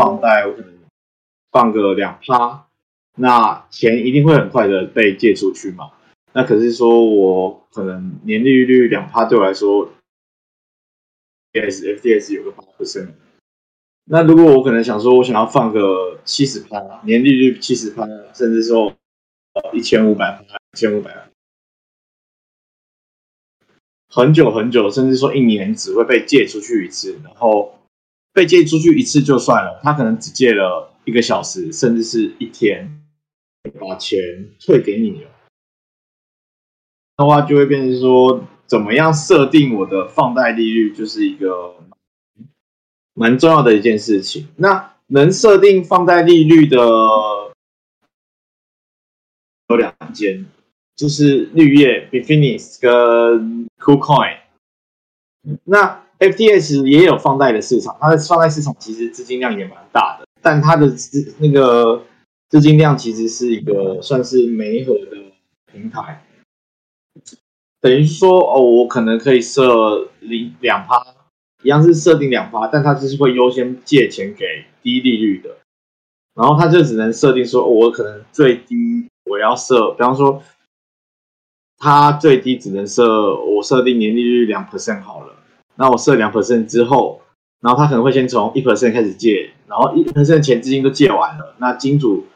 放贷，我可能放个两趴，那钱一定会很快的被借出去嘛。那可是说我可能年利率两趴对我来说，S F D S 有个八 percent。那如果我可能想说，我想要放个七十趴，年利率七十趴，甚至说一千五百趴，一千五百，很久很久，甚至说一年只会被借出去一次，然后被借出去一次就算了，他可能只借了一个小时，甚至是一天，把钱退给你了，的话就会变成说，怎么样设定我的放贷利率，就是一个。蛮重要的一件事情。那能设定放贷利率的有两间，就是绿叶 b i f i n i s 跟 KuCoin。那 FTS 也有放贷的市场，它的放贷市场其实资金量也蛮大的，但它的资那个资金量其实是一个算是媒合的平台，等于说哦，我可能可以设零两趴。一样是设定两趴，但它就是会优先借钱给低利率的，然后它就只能设定说，我可能最低我要设，比方说，它最低只能设我设定年利率两 percent 好了，那我设两 percent 之后，然后他可能会先从一 percent 开始借，然后一 percent 钱资金都借完了，那金主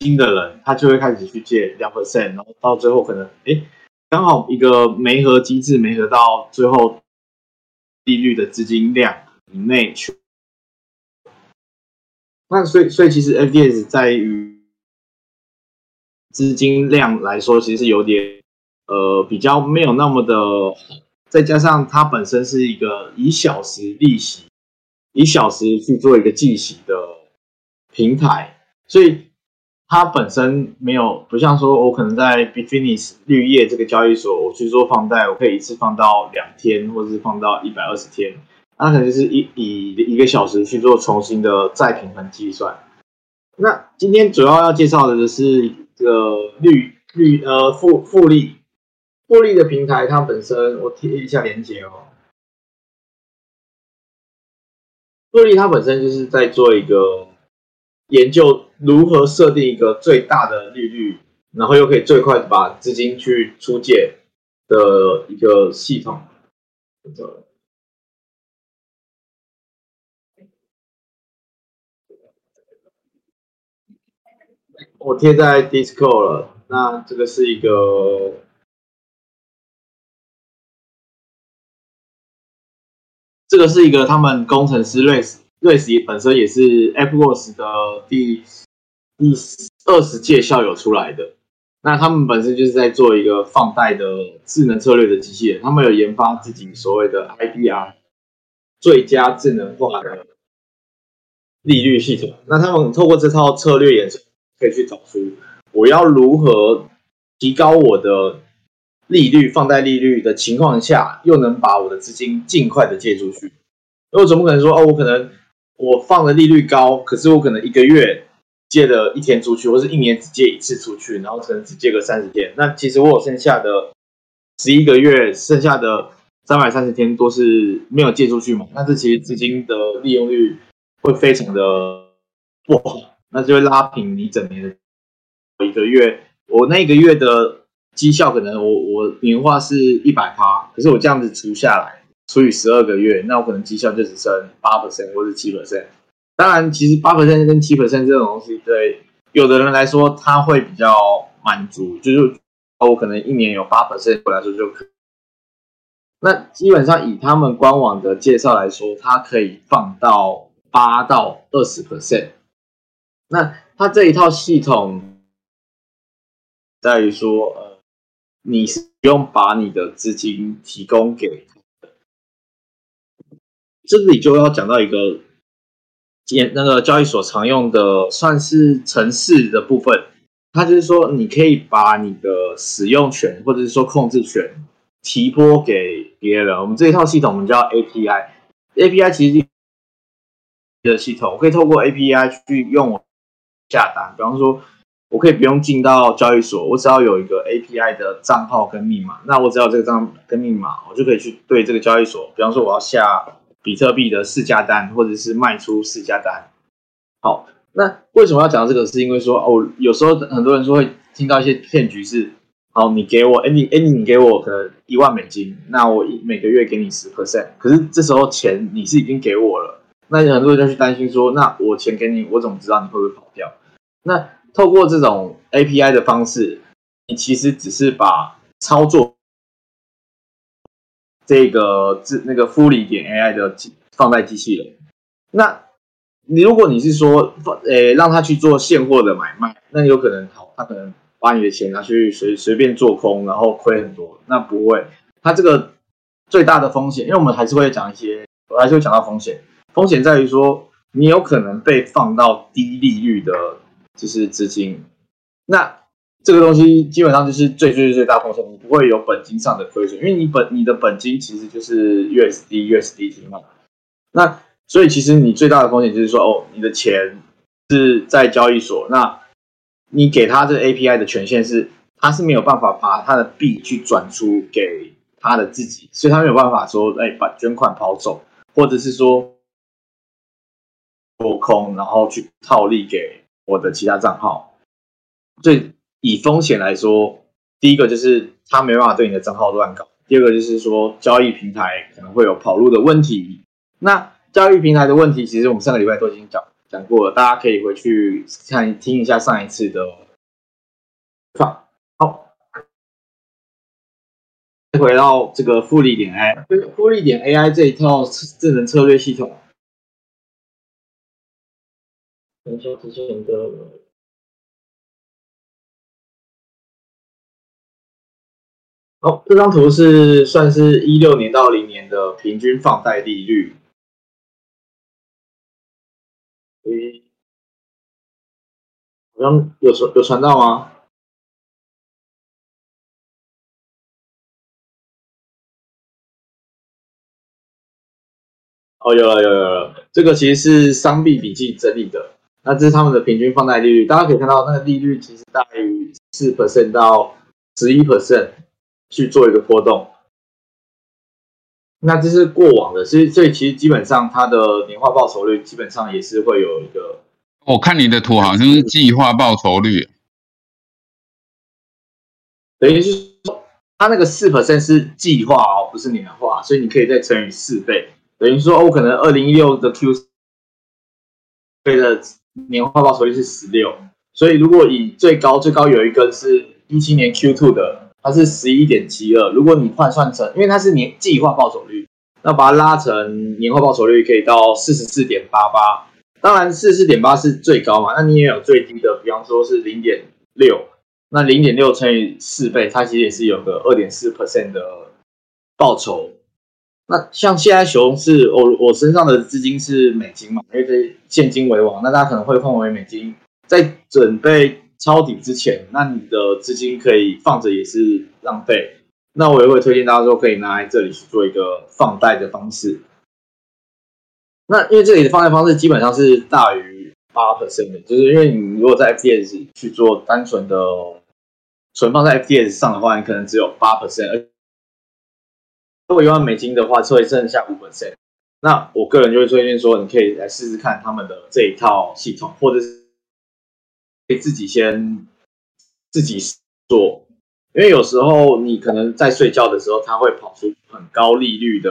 金的人他就会开始去借两 percent，然后到最后可能哎刚好一个没合机制没合到最后。利率的资金量以内去，那所以所以其实 FDS 在于资金量来说，其实是有点呃比较没有那么的，再加上它本身是一个以小时利息、以小时去做一个计息的平台，所以它本身没有不像说我可能在 b i f i n i s 绿叶这个交易所，我去做放贷，我可以一次放到两天，或者是放到一百二十天，那可能就是以以一个小时去做重新的再平衡计算。那今天主要要介绍的就是这个绿绿呃复复利复利的平台，它本身我贴一下链接哦。复利它本身就是在做一个。研究如何设定一个最大的利率，然后又可以最快把资金去出借的一个系统。我贴在 Discord 了。那这个是一个，这个是一个他们工程师类似。瑞士本身也是 Apple Watch 的第第二十届校友出来的，那他们本身就是在做一个放贷的智能策略的机器人，他们有研发自己所谓的 IDR 最佳智能化的利率系统。那他们透过这套策略演算，可以去找出我要如何提高我的利率放贷利率的情况下，又能把我的资金尽快的借出去。因为总不可能说哦，我可能。我放的利率高，可是我可能一个月借了一天出去，或是一年只借一次出去，然后可能只借个三十天。那其实我有剩下的十一个月，剩下的三百三十天都是没有借出去嘛？那这其实资金的利用率会非常的不好，那就会拉平你整年的一个月。我那个月的绩效可能我我年化是一百趴，可是我这样子除下来。除以十二个月，那我可能绩效就只剩八 percent 或者七 percent。当然，其实八 percent 跟七 percent 这种东西，对有的人来说，他会比较满足，就是我可能一年有八 percent 来说就可。那基本上以他们官网的介绍来说，它可以放到八到二十 percent。那它这一套系统在于说，呃，你是不用把你的资金提供给。这里就要讲到一个，交那个交易所常用的算是城市的部分，它就是说你可以把你的使用权或者是说控制权提拨给别人。我们这一套系统我们叫 API，API 其实的系统，我可以透过 API 去用下单。比方说，我可以不用进到交易所，我只要有一个 API 的账号跟密码，那我只要这个账跟密码，我就可以去对这个交易所。比方说，我要下。比特币的市价单，或者是卖出市价单。好，那为什么要讲这个？是因为说哦，有时候很多人说会听到一些骗局是，好，你给我，哎你哎你给我可能一万美金，那我每个月给你十 percent，可是这时候钱你是已经给我了，那很多人就去担心说，那我钱给你，我怎么知道你会不会跑掉？那透过这种 API 的方式，你其实只是把操作。这个自那个敷里点 AI 的放在机器人，那你如果你是说放诶让他去做现货的买卖，那有可能好，他可能把你的钱拿去随随便做空，然后亏很多。那不会，他这个最大的风险，因为我们还是会讲一些，我还是会讲到风险。风险在于说，你有可能被放到低利率的，就是资金，那。这个东西基本上就是最最最大风险，你不会有本金上的亏损，因为你本你的本金其实就是 USD USDT 嘛。那所以其实你最大的风险就是说，哦，你的钱是在交易所，那你给他这 API 的权限是，他是没有办法把他的币去转出给他的自己，所以他没有办法说，哎，把捐款跑走，或者是说做空，然后去套利给我的其他账号，所以。以风险来说，第一个就是他没办法对你的账号乱搞，第二个就是说交易平台可能会有跑路的问题。那交易平台的问题，其实我们上个礼拜都已经讲讲过了，大家可以回去看听一下上一次的放。好，回到这个复利点 AI，复利点 AI 这一套智能策略系统，等一下之前的。好，这张图是算是一六年到零年的平均放贷利率。诶，好像有传有传到吗？哦，有了有有了，这个其实是商币笔记整理的。那这是他们的平均放贷利率，大家可以看到那个利率其实大于四 percent 到十一 percent。去做一个波动，那这是过往的，所以所以其实基本上它的年化报酬率基本上也是会有一个。我看你的图好像是计划报酬率，等于是说它那个四 percent 是计划哦，不是年化，所以你可以再乘以四倍，等于说我可能二零一六的 Q 对的年化报酬率是十六，所以如果以最高最高有一根是一七年 Q two 的。它是十一点七二，如果你换算成，因为它是年计划报酬率，那把它拉成年化报酬率可以到四十四点八八。当然，四十四点八是最高嘛，那你也有最低的，比方说是零点六，那零点六乘以四倍，它其实也是有个二点四 percent 的报酬。那像现在熊市，我我身上的资金是美金嘛，因为这现金为王，那大家可能会换为美金，在准备。抄底之前，那你的资金可以放着也是浪费。那我也会推荐大家说，可以拿来这里去做一个放贷的方式。那因为这里的放贷方式基本上是大于八 percent 的，就是因为你如果在 FTS 去做单纯的存放在 FTS 上的话，你可能只有八 percent 而。如果一万美金的话，会剩下五分钱。那我个人就会推荐说，你可以来试试看他们的这一套系统，或者是。可以自己先自己做，因为有时候你可能在睡觉的时候，它会跑出很高利率的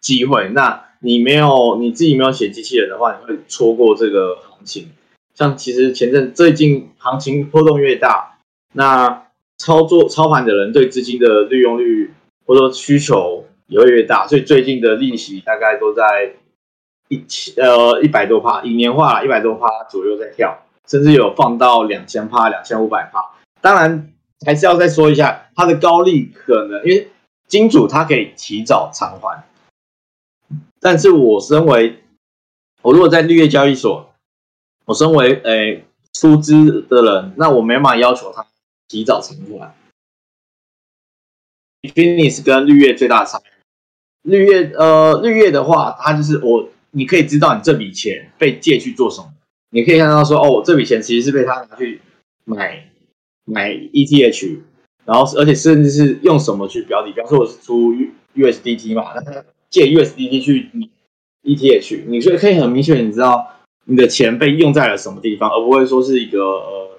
机会。那你没有你自己没有写机器人的话，你会错过这个行情。像其实前阵最近行情波动越大，那操作操盘的人对资金的利用率或者说需求也会越大，所以最近的利息大概都在一千呃一百多帕，以年化一百多帕左右在跳。甚至有放到两千帕、两千五百帕，当然还是要再说一下它的高利可能，因为金主他可以提早偿还，但是我身为我如果在绿叶交易所，我身为诶出资的人，那我没办法要求他提早偿还。Finis 跟绿叶最大的差别，绿叶呃绿叶的话，它就是我你可以知道你这笔钱被借去做什么。你可以看到说，哦，我这笔钱其实是被他拿去买买 ETH，然后而且甚至是用什么去标的？比方说我是出 USDT 嘛，那他借 USDT 去 ETH，你所以可以很明确，你知道你的钱被用在了什么地方，而不会说是一个呃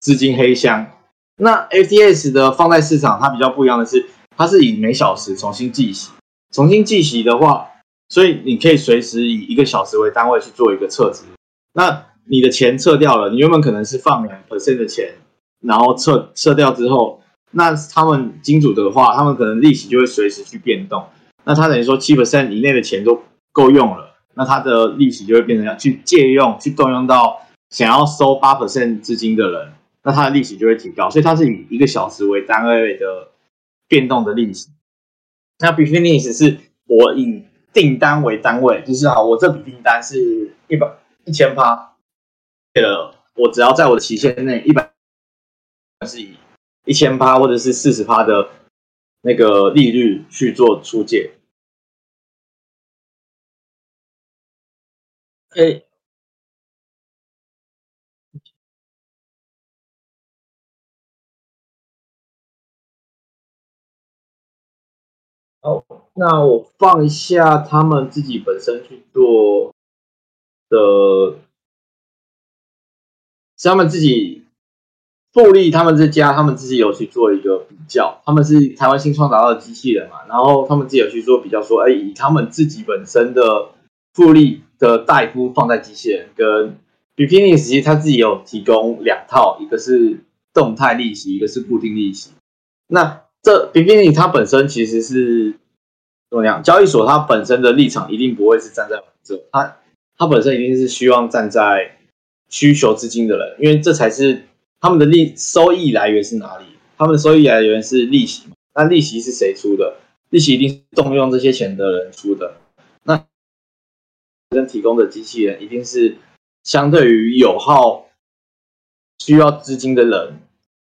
资金黑箱。那 FTS 的放贷市场它比较不一样的是，它是以每小时重新计息，重新计息的话，所以你可以随时以一个小时为单位去做一个撤资。那你的钱撤掉了，你原本可能是放两 percent 的钱，然后撤撤掉之后，那他们金主的话，他们可能利息就会随时去变动。那他等于说七 percent 以内的钱都够用了，那他的利息就会变成要去借用、去动用到想要收八 percent 资金的人，那他的利息就会提高。所以它是以一个小时为单位的变动的利息。那 business 是我以订单为单位，就是好，我这笔订单是一百一千趴。了，我只要在我的期限内，一百是以一千趴或者是四十趴的那个利率去做出借。哎，好，那我放一下他们自己本身去做的。是他们自己复利，他们这家，他们自己有去做一个比较。他们是台湾新创达到的机器人嘛，然后他们自己有去做比较，说，哎，以他们自己本身的复利的代夫放在机器人，跟 b p n i s 其实他自己有提供两套，一个是动态利息，一个是固定利息。那这 b p n i s 它本身其实是怎么样？交易所它本身的立场一定不会是站在这，它它本身一定是希望站在。需求资金的人，因为这才是他们的利收益来源是哪里？他们的收益来源是利息嘛那利息是谁出的？利息一定是动用这些钱的人出的。那跟提供的机器人一定是相对于有耗需要资金的人。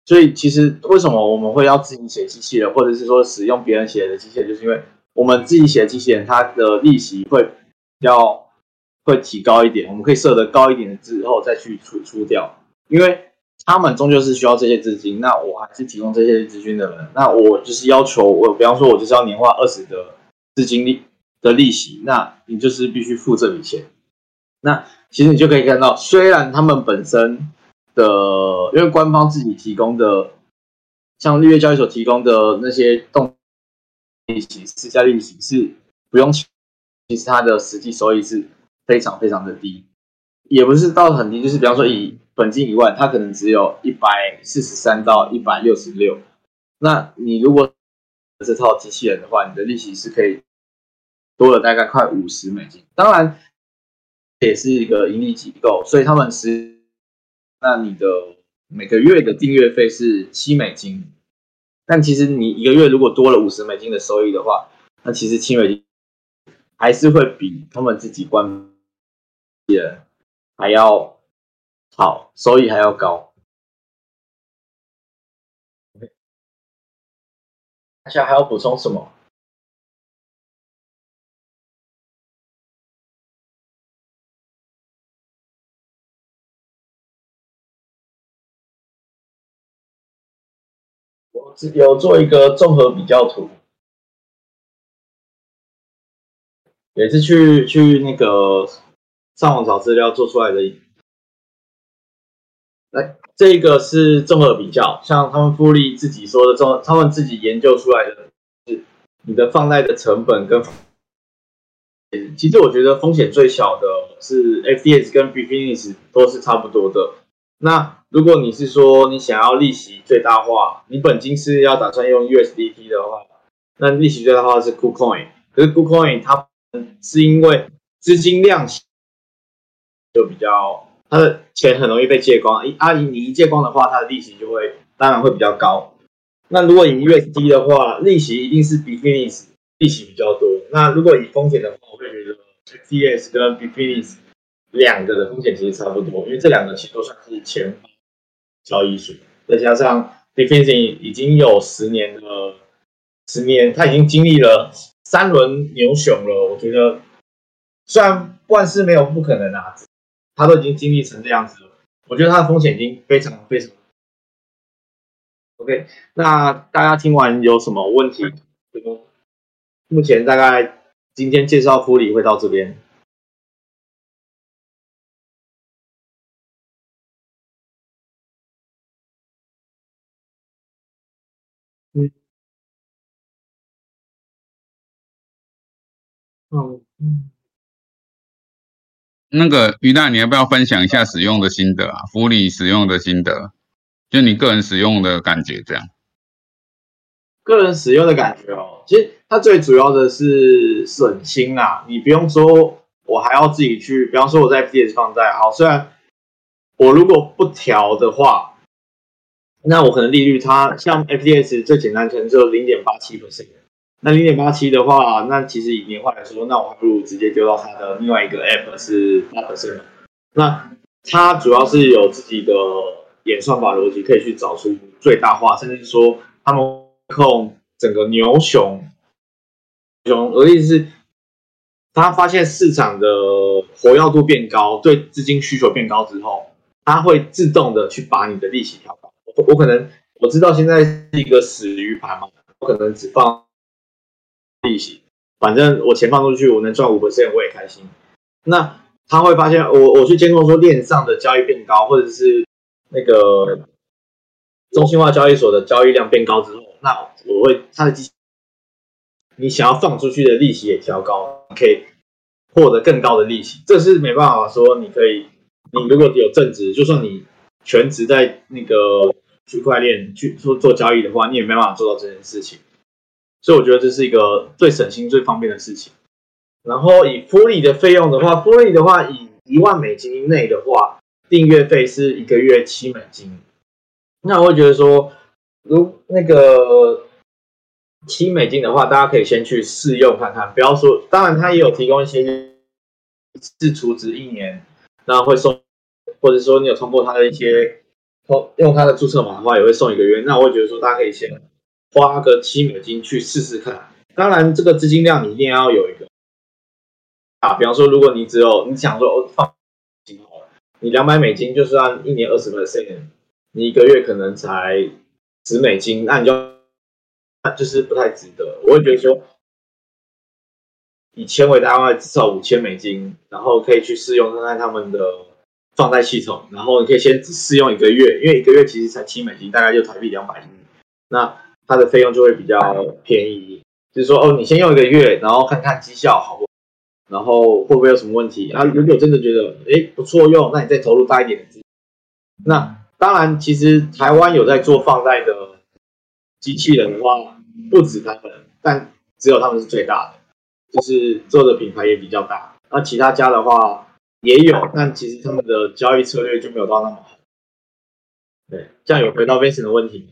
所以其实为什么我们会要自己写机器人，或者是说使用别人写的机器人，就是因为我们自己写的机器人，它的利息会要。会提高一点，我们可以设得高一点的之后再去出出掉，因为他们终究是需要这些资金。那我还是提供这些资金的人，那我就是要求我，比方说，我就是要年化二十的资金利的利息，那你就是必须付这笔钱。那其实你就可以看到，虽然他们本身的，因为官方自己提供的，像绿月交易所提供的那些动利息、私下利息是不用，其实它的实际收益是。非常非常的低，也不是到很低，就是比方说以本金一万，它可能只有一百四十三到一百六十六。那你如果这套机器人的话，你的利息是可以多了大概快五十美金。当然，也是一个盈利机构，所以他们是那你的每个月的订阅费是七美金。但其实你一个月如果多了五十美金的收益的话，那其实七美金还是会比他们自己关。也还要好，收益还要高。大家还要补充什么？有做一个综合比较图，也是去去那个。上网找资料做出来的，来，这个是综合比较，像他们复利自己说的综，他们自己研究出来的是你的放贷的成本跟，其实我觉得风险最小的是 FDS 跟 b f i n i s 都是差不多的。那如果你是说你想要利息最大化，你本金是要打算用 USDT 的话，那利息最大化是 KuCoin，可是 KuCoin 它是因为资金量。就比较，他的钱很容易被借光。一阿姨，你一借光的话，他的利息就会当然会比较高。那如果以 USD 的话，利息一定是比 Finis 利息比较多。那如果以风险的话，我会觉得 FTS 跟 b Finis 两个的风险其实差不多，因为这两个其实都算是前交易所，再加上 d e f i n i t 已经有十年了，十年他已经经历了三轮牛熊了。我觉得虽然万事没有不可能啊。他都已经经历成这样子了，我觉得他的风险已经非常非常。OK，那大家听完有什么问题？目前大概今天介绍福利会到这边。嗯嗯，那个于大，你要不要分享一下使用的心得啊？福利使用的心得，就你个人使用的感觉这样。个人使用的感觉哦，其实它最主要的是省心啊，你不用说，我还要自己去，比方说我在 FDS 放贷，好，虽然我如果不调的话，那我可能利率它像 FDS 最简单可能只有零点八七 percent，那零点八七的话，那其实以年化来说，那我还不如直接丢到它的另外一个 app 是八 percent，那它主要是有自己的演算法逻辑，可以去找出最大化，甚至说他们。控整个牛熊熊，我的意思是，他发现市场的活跃度变高，对资金需求变高之后，他会自动的去把你的利息调高。我我可能我知道现在是一个死鱼盘嘛，我可能只放利息，反正我钱放出去，我能赚五个 c 我也开心。那他会发现，我我去监控说链上的交易变高，或者是那个中心化交易所的交易量变高之后。那我会他的机，你想要放出去的利息也调高，可以获得更高的利息。这是没办法说，你可以，你如果有正职，就算你全职在那个区块链去做做交易的话，你也没办法做到这件事情。所以我觉得这是一个最省心、最方便的事情。然后以福利的费用的话，福利的话以一万美金以内的话，订阅费是一个月七美金。那我会觉得说。如那个七美金的话，大家可以先去试用看看。不要说，当然他也有提供一些自储值一年，那会送，或者说你有通过他的一些用他的注册码的话，也会送一个月。那我会觉得说，大家可以先花个七美金去试试看。当然，这个资金量你一定要有一个啊。比方说，如果你只有你想说放好了，你两百美金就算一年二十 percent，你一个月可能才。十美金，那你就就是不太值得。我会觉得说，以千为单位，至少五千美金，然后可以去试用看看他们的放贷系统。然后你可以先试用一个月，因为一个月其实才七美金，大概就台币两百。那它的费用就会比较便宜。就是说，哦，你先用一个月，然后看看绩效好不，然后会不会有什么问题啊？如果真的觉得哎不错用，那你再投入大一点的资。那当然，其实台湾有在做放贷的机器人的话，不止他们，但只有他们是最大的，就是做的品牌也比较大。那其他家的话也有，但其实他们的交易策略就没有到那么好。对，这样有回到 Vincent 的问题。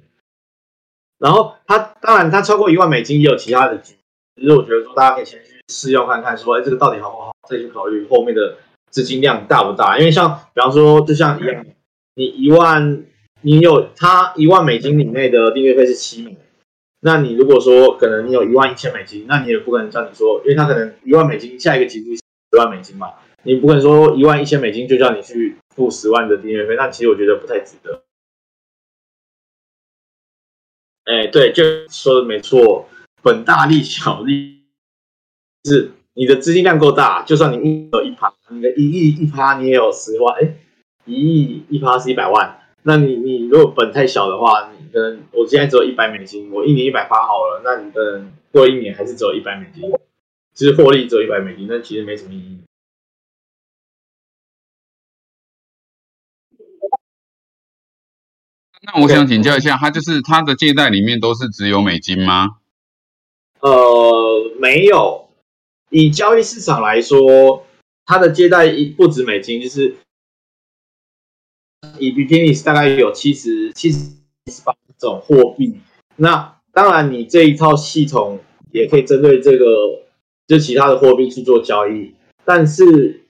然后他当然他超过一万美金也有其他的局，其实我觉得说大家可以先去试用看看，说哎这个到底好不好，再去考虑后面的资金量大不大。因为像比方说，就像一样。你一万，你有他一万美金以内的订阅费是七美，那你如果说可能你有一万一千美金，那你也不可能叫你说，因为他可能一万美金下一个季度十万美金嘛，你不可能说一万一千美金就叫你去付十万的订阅费，那其实我觉得不太值得。哎，对，就说的没错，本大利小利，是你的资金量够大，就算你一有一趴，你的一亿一趴你也有十万，哎。一亿一趴是一百万，那你你如果本太小的话，你可能我现在只有一百美金，我一年一百趴好了，那你可能过一年还是只有一百美金，其实获利只有一百美金，那其实没什么意义。那我想请教一下，他就是他的借贷里面都是只有美金吗？呃，没有，以交易市场来说，它的借贷不止美金，就是。以 b t n 大概有七十七十八种货币，那当然你这一套系统也可以针对这个就其他的货币去做交易，但是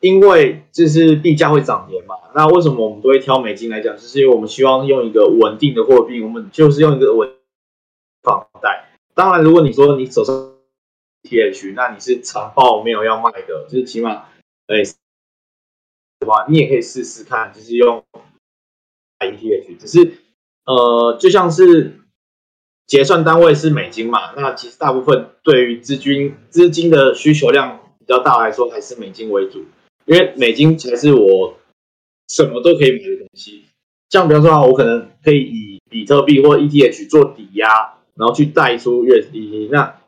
因为就是币价会涨跌嘛，那为什么我们都会挑美金来讲？就是因为我们希望用一个稳定的货币，我们就是用一个稳放贷。当然，如果你说你手上 TH，那你是长报没有要卖的，就是起码哎。的话，你也可以试试看，就是用 ETH，只是呃，就像是结算单位是美金嘛，那其实大部分对于资金资金的需求量比较大来说，还是美金为主，因为美金才是我什么都可以买的东西。像比方说啊，我可能可以以比特币或 ETH 做抵押，然后去贷出 USDT，那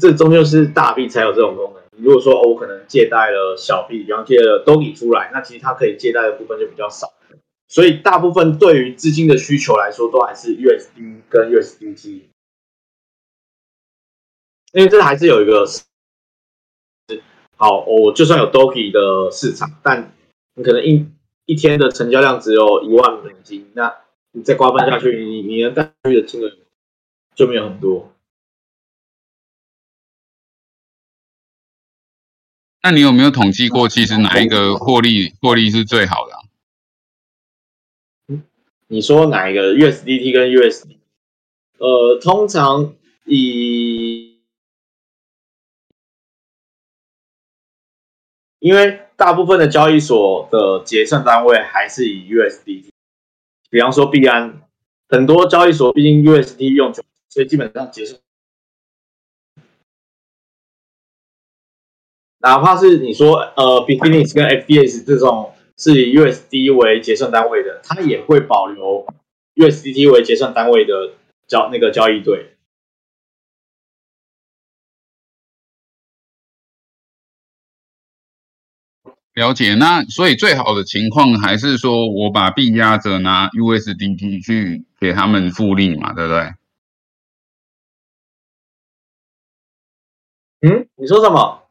这终究是大币才有这种功能。如果说，我可能借贷了小币，比方借了 Doge 出来，那其实它可以借贷的部分就比较少，所以大部分对于资金的需求来说，都还是 USD 跟 USDT，因为这还是有一个好，我就算有 Doge 的市场，但你可能一一天的成交量只有一万美金，那你再瓜分下去，你你能带去的金额就没有很多。那你有没有统计过，其实哪一个获利获利是最好的？你说哪一个 USDT 跟 USD？呃，通常以，因为大部分的交易所的结算单位还是以 USD，比方说币安，很多交易所毕竟 USD 用久，所以基本上结算。哪怕是你说呃 b i t n e s 跟 FDS 这种是以 USD 为结算单位的，它也会保留 USDT 为结算单位的交那个交易对。了解，那所以最好的情况还是说我把币压着拿 USDT 去给他们复利嘛，对不对？嗯，你说什么？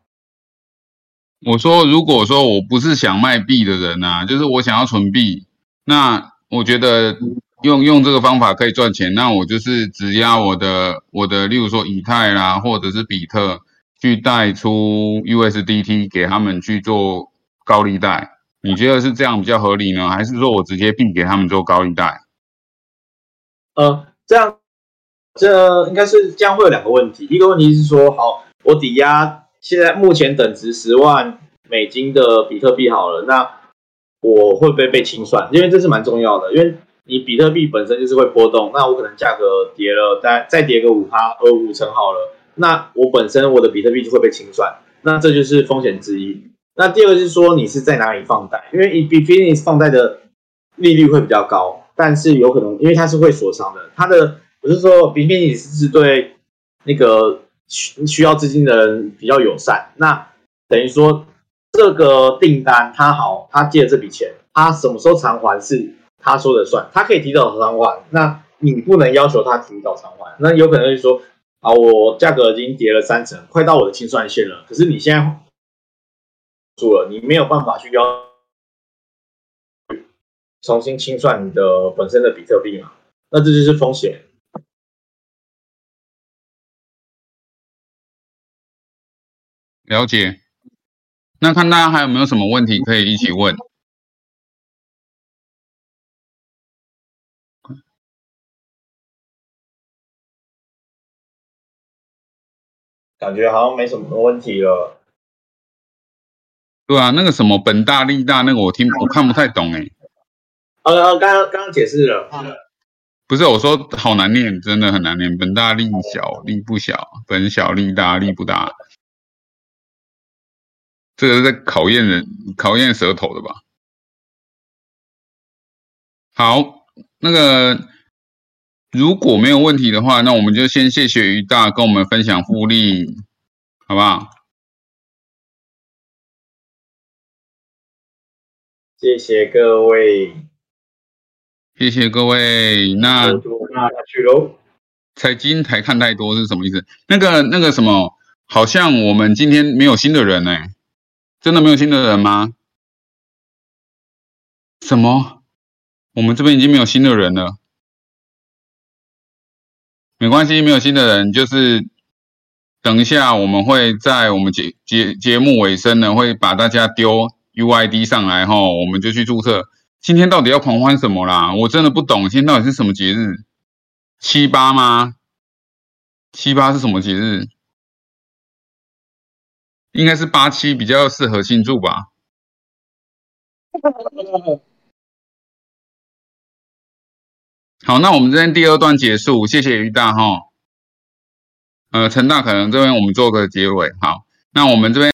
我说，如果说我不是想卖币的人啊，就是我想要存币，那我觉得用用这个方法可以赚钱。那我就是只压我的我的，例如说以太啦，或者是比特，去贷出 USDT 给他们去做高利贷。你觉得是这样比较合理呢，还是说我直接并给他们做高利贷？呃，这样这应该是这样会有两个问题。一个问题是说，好，我抵押。现在目前等值十万美金的比特币好了，那我会不会被清算？因为这是蛮重要的，因为你比特币本身就是会波动，那我可能价格跌了，再再跌个五趴呃五成好了，那我本身我的比特币就会被清算，那这就是风险之一。那第二个是说你是在哪里放贷，因为以 b i t c o 放贷的利率会比较高，但是有可能因为它是会锁仓的，它的我是说 b i t c o 是对那个。需需要资金的人比较友善，那等于说这个订单他好，他借了这笔钱，他什么时候偿还是他说的算，他可以提早偿还，那你不能要求他提早偿还，那有可能会说啊，我价格已经跌了三成，快到我的清算线了，可是你现在住了，你没有办法去要重新清算你的本身的比特币嘛，那这就是风险。了解，那看大家还有没有什么问题可以一起问？感觉好像没什么问题了。对啊，那个什么本大利大那个我听我看不太懂哎。呃，刚刚刚刚解释了。不是我说好难念，真的很难念。本大利小利不小，本小利大利不大。这个是在考验人、考验舌头的吧？好，那个如果没有问题的话，那我们就先谢谢于大跟我们分享复利，好不好？谢谢各位，谢谢各位。那那下去喽。财经台看太多是什么意思？那个那个什么，好像我们今天没有新的人呢。真的没有新的人吗？什么？我们这边已经没有新的人了。没关系，没有新的人，就是等一下我们会在我们节节节目尾声呢，会把大家丢 UID 上来哈，我们就去注册。今天到底要狂欢什么啦？我真的不懂，今天到底是什么节日？七八吗？七八是什么节日？应该是八七比较适合庆祝吧。好，那我们这边第二段结束，谢谢于大哈。呃，陈大可能这边我们做个结尾。好，那我们这边。